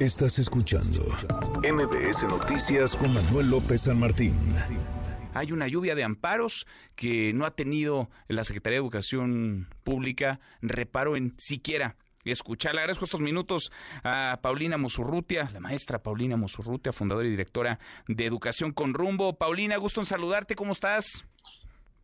Estás escuchando MBS Noticias con Manuel López San Martín. Hay una lluvia de amparos que no ha tenido la Secretaría de Educación Pública reparo en siquiera escuchar. Le agradezco estos minutos a Paulina Mosurrutia, la maestra Paulina Mosurrutia, fundadora y directora de Educación con Rumbo. Paulina, gusto en saludarte, ¿cómo estás?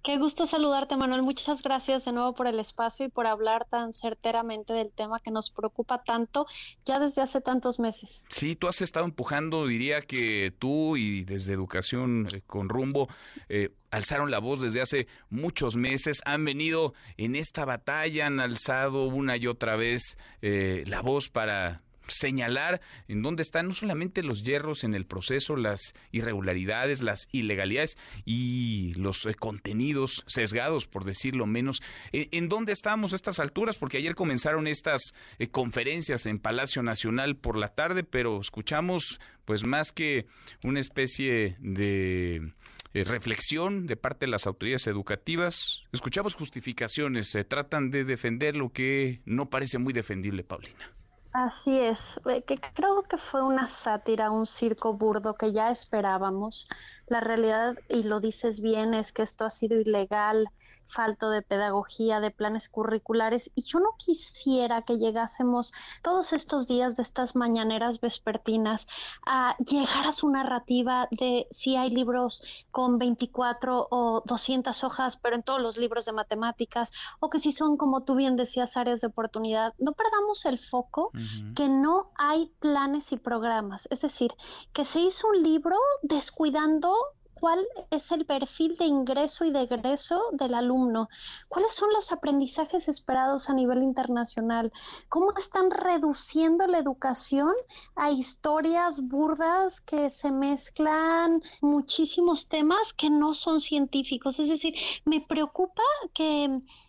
Qué gusto saludarte, Manuel. Muchas gracias de nuevo por el espacio y por hablar tan certeramente del tema que nos preocupa tanto ya desde hace tantos meses. Sí, tú has estado empujando, diría que tú y desde Educación eh, con Rumbo eh, alzaron la voz desde hace muchos meses, han venido en esta batalla, han alzado una y otra vez eh, la voz para señalar en dónde están no solamente los hierros en el proceso, las irregularidades, las ilegalidades y los eh, contenidos sesgados, por decirlo menos, eh, en dónde estamos a estas alturas, porque ayer comenzaron estas eh, conferencias en Palacio Nacional por la tarde, pero escuchamos pues más que una especie de reflexión de parte de las autoridades educativas. Escuchamos justificaciones, se tratan de defender lo que no parece muy defendible, Paulina. Así es, eh, que creo que fue una sátira, un circo burdo que ya esperábamos. La realidad, y lo dices bien, es que esto ha sido ilegal, falto de pedagogía, de planes curriculares, y yo no quisiera que llegásemos todos estos días de estas mañaneras vespertinas a llegar a su narrativa de si hay libros con 24 o 200 hojas, pero en todos los libros de matemáticas, o que si son, como tú bien decías, áreas de oportunidad. No perdamos el foco que no hay planes y programas, es decir, que se hizo un libro descuidando cuál es el perfil de ingreso y de egreso del alumno, cuáles son los aprendizajes esperados a nivel internacional, cómo están reduciendo la educación a historias burdas que se mezclan muchísimos temas que no son científicos. Es decir, me preocupa que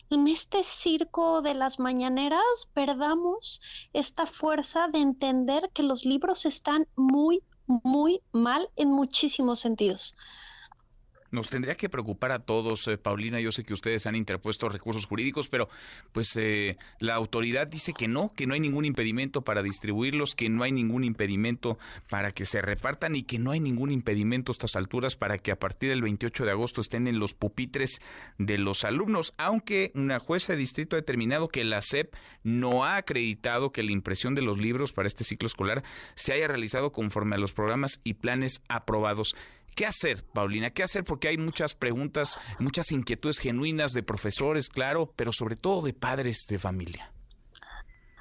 en este circo de las mañaneras perdamos esta fuerza de entender que los libros están muy, muy mal en muchísimos sentidos. Nos tendría que preocupar a todos, eh, Paulina. Yo sé que ustedes han interpuesto recursos jurídicos, pero pues eh, la autoridad dice que no, que no hay ningún impedimento para distribuirlos, que no hay ningún impedimento para que se repartan y que no hay ningún impedimento a estas alturas para que a partir del 28 de agosto estén en los pupitres de los alumnos, aunque una jueza de distrito ha determinado que la SEP no ha acreditado que la impresión de los libros para este ciclo escolar se haya realizado conforme a los programas y planes aprobados. ¿Qué hacer, Paulina? ¿Qué hacer? Porque hay muchas preguntas, muchas inquietudes genuinas de profesores, claro, pero sobre todo de padres de familia.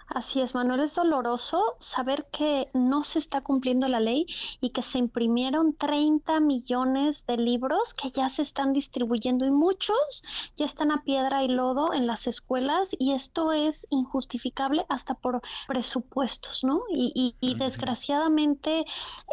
Así es, Manuel, es doloroso saber que no se está cumpliendo la ley y que se imprimieron 30 millones de libros que ya se están distribuyendo y muchos ya están a piedra y lodo en las escuelas y esto es injustificable hasta por presupuestos, ¿no? Y, desgraciadamente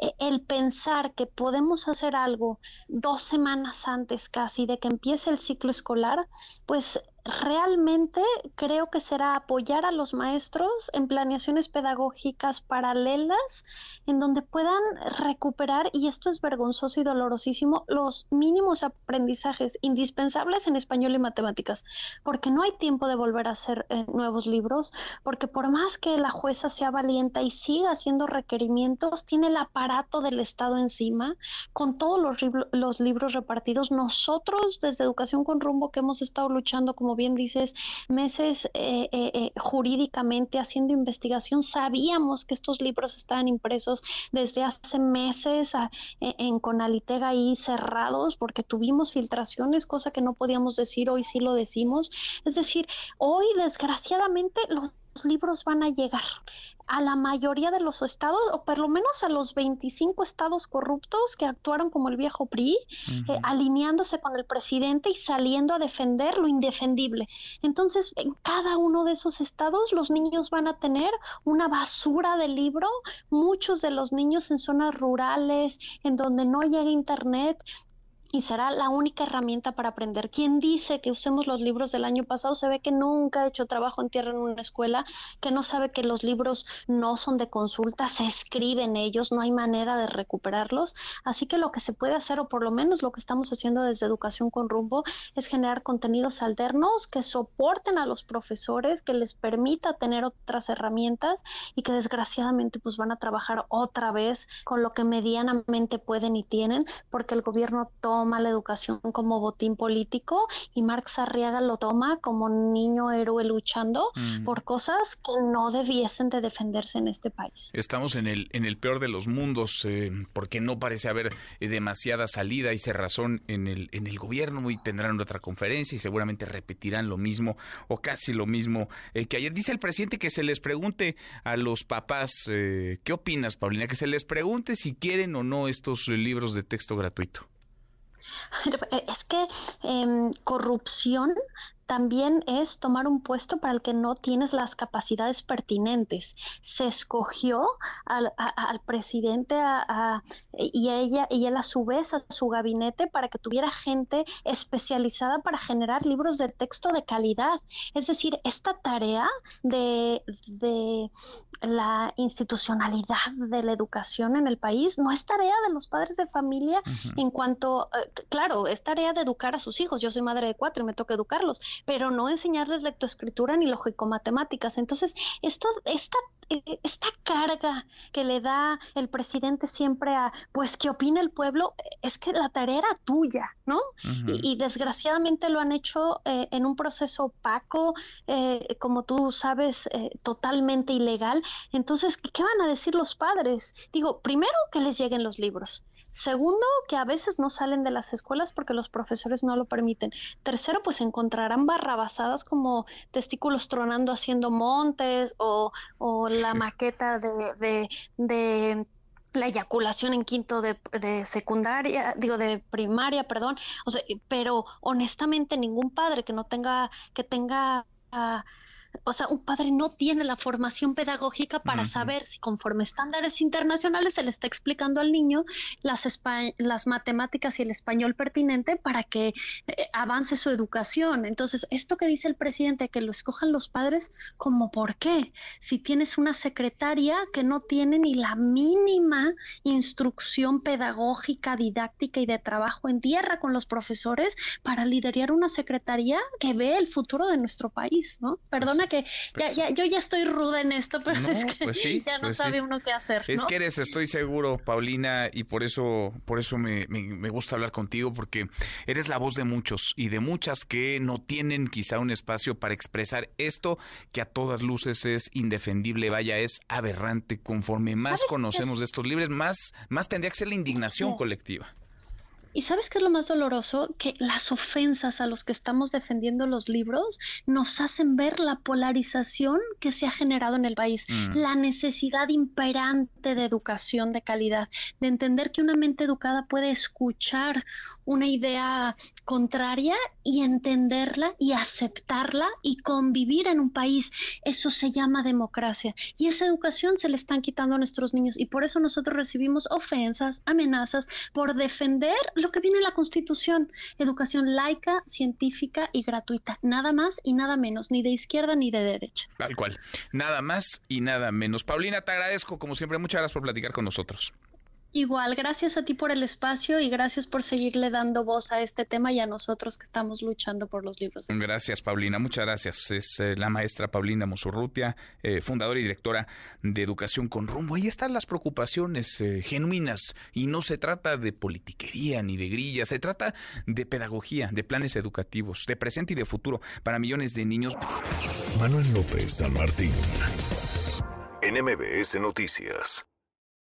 eh, el pensar que podemos hacer algo dos semanas antes casi de que empiece el ciclo escolar, pues realmente creo que será apoyar a los maestros en planeaciones pedagógicas paralelas en donde puedan recuperar, y esto es vergonzoso y dolorosísimo, los mínimos aprendizajes indispensables en español y matemáticas, porque no hay tiempo de volver a hacer eh, nuevos libros, porque por más que la jueza sea valiente y siga haciendo requerimientos, tiene el aparato del Estado encima, con todos los, los libros repartidos. Nosotros desde Educación con Rumbo que hemos estado luchando como bien dices, meses eh, eh, eh, jurídicamente haciendo investigación, sabíamos que estos libros estaban impresos desde hace meses en Conalitega ahí cerrados porque tuvimos filtraciones, cosa que no podíamos decir, hoy sí lo decimos. Es decir, hoy desgraciadamente los libros van a llegar. A la mayoría de los estados, o por lo menos a los 25 estados corruptos que actuaron como el viejo PRI, eh, alineándose con el presidente y saliendo a defender lo indefendible. Entonces, en cada uno de esos estados los niños van a tener una basura de libro, muchos de los niños en zonas rurales, en donde no llega internet, y será la única herramienta para aprender. Quien dice que usemos los libros del año pasado se ve que nunca ha hecho trabajo en tierra en una escuela, que no sabe que los libros no son de consulta, se escriben ellos, no hay manera de recuperarlos. Así que lo que se puede hacer, o por lo menos lo que estamos haciendo desde Educación con Rumbo, es generar contenidos alternos que soporten a los profesores, que les permita tener otras herramientas y que desgraciadamente pues van a trabajar otra vez con lo que medianamente pueden y tienen, porque el gobierno toma toma la educación como botín político y Marx Arriaga lo toma como niño héroe luchando por cosas que no debiesen de defenderse en este país. Estamos en el, en el peor de los mundos eh, porque no parece haber eh, demasiada salida y cerrazón en el, en el gobierno y tendrán otra conferencia y seguramente repetirán lo mismo o casi lo mismo eh, que ayer. Dice el presidente que se les pregunte a los papás, ¿qué opinas, Paulina? Que se les pregunte si quieren o no estos libros de texto gratuito. Es que em, corrupción también es tomar un puesto para el que no tienes las capacidades pertinentes. Se escogió al, presidente y, ella, y él a su vez a su gabinete para que tuviera gente especializada para generar libros de texto de calidad. Es decir, esta tarea de, la institucionalidad de la educación en el país no es tarea de los padres de familia en cuanto, eh, claro, es tarea de educar a sus hijos. Yo soy madre de cuatro y me toca educarlos, pero no enseñarles lectoescritura ni lógico-matemáticas. Entonces, esto, esta, esta carga que le da el presidente siempre a, pues, ¿qué opina el pueblo? Es que la tarea era tuya, ¿no? y, desgraciadamente lo han hecho eh, en un proceso opaco, eh, como tú sabes, totalmente ilegal. Entonces, ¿qué van a decir los padres? Digo, primero que les lleguen los libros. Segundo, que a veces no salen de las escuelas porque los profesores no lo permiten. Tercero, pues encontrarán barrabasadas como testículos tronando haciendo montes o, la maqueta de, de, la eyaculación en quinto de, de, secundaria, digo de primaria, perdón, o sea, pero honestamente ningún padre que no tenga, que tenga ah, o sea, un padre no tiene la formación pedagógica para saber si conforme estándares internacionales se le está explicando al niño las, las matemáticas y el español pertinente para que eh, avance su educación. Entonces, esto que dice el presidente, que lo escojan los padres, como por qué? Si tienes una secretaria que no tiene ni la mínima instrucción pedagógica, didáctica y de trabajo en tierra con los profesores para liderar una secretaría que ve el futuro de nuestro país, ¿no? Que ya, ya, yo ya estoy ruda en esto, pero es que pues ya no pues sabe uno qué hacer. Es que eres, estoy seguro, Paulina, y por eso, por eso me, gusta hablar contigo, porque eres la voz de muchos y de muchas que no tienen quizá un espacio para expresar esto que a todas luces es indefendible, vaya, es aberrante. Conforme más conocemos de estos libros, más, más tendría que ser la indignación colectiva. ¿Y sabes qué es lo más doloroso? Que las ofensas a los que estamos defendiendo los libros nos hacen ver la polarización que se ha generado en el país, mm. la necesidad imperante de educación de calidad, de entender que una mente educada puede escuchar una idea contraria y entenderla y aceptarla y convivir en un país. Eso se llama democracia. Y esa educación se le están quitando a nuestros niños y por eso nosotros recibimos ofensas, amenazas por defender lo que viene en la Constitución. Educación laica, científica y gratuita. Nada más y nada menos, ni de izquierda ni de derecha. Tal cual. Nada más y nada menos. Paulina, te agradezco como siempre. Muchas gracias por platicar con nosotros. Igual, gracias a ti por el espacio y gracias por seguirle dando voz a este tema y a nosotros que estamos luchando por los libros. Gracias, Paulina. Muchas gracias. Es eh, la maestra Paulina Mosurrutia, eh, fundadora y directora de Educación con Rumbo. Ahí están las preocupaciones eh, genuinas y no se trata de politiquería ni de grilla, se trata de pedagogía, de planes educativos, de presente y de futuro para millones de niños. Manuel López San Martín, NMBS Noticias.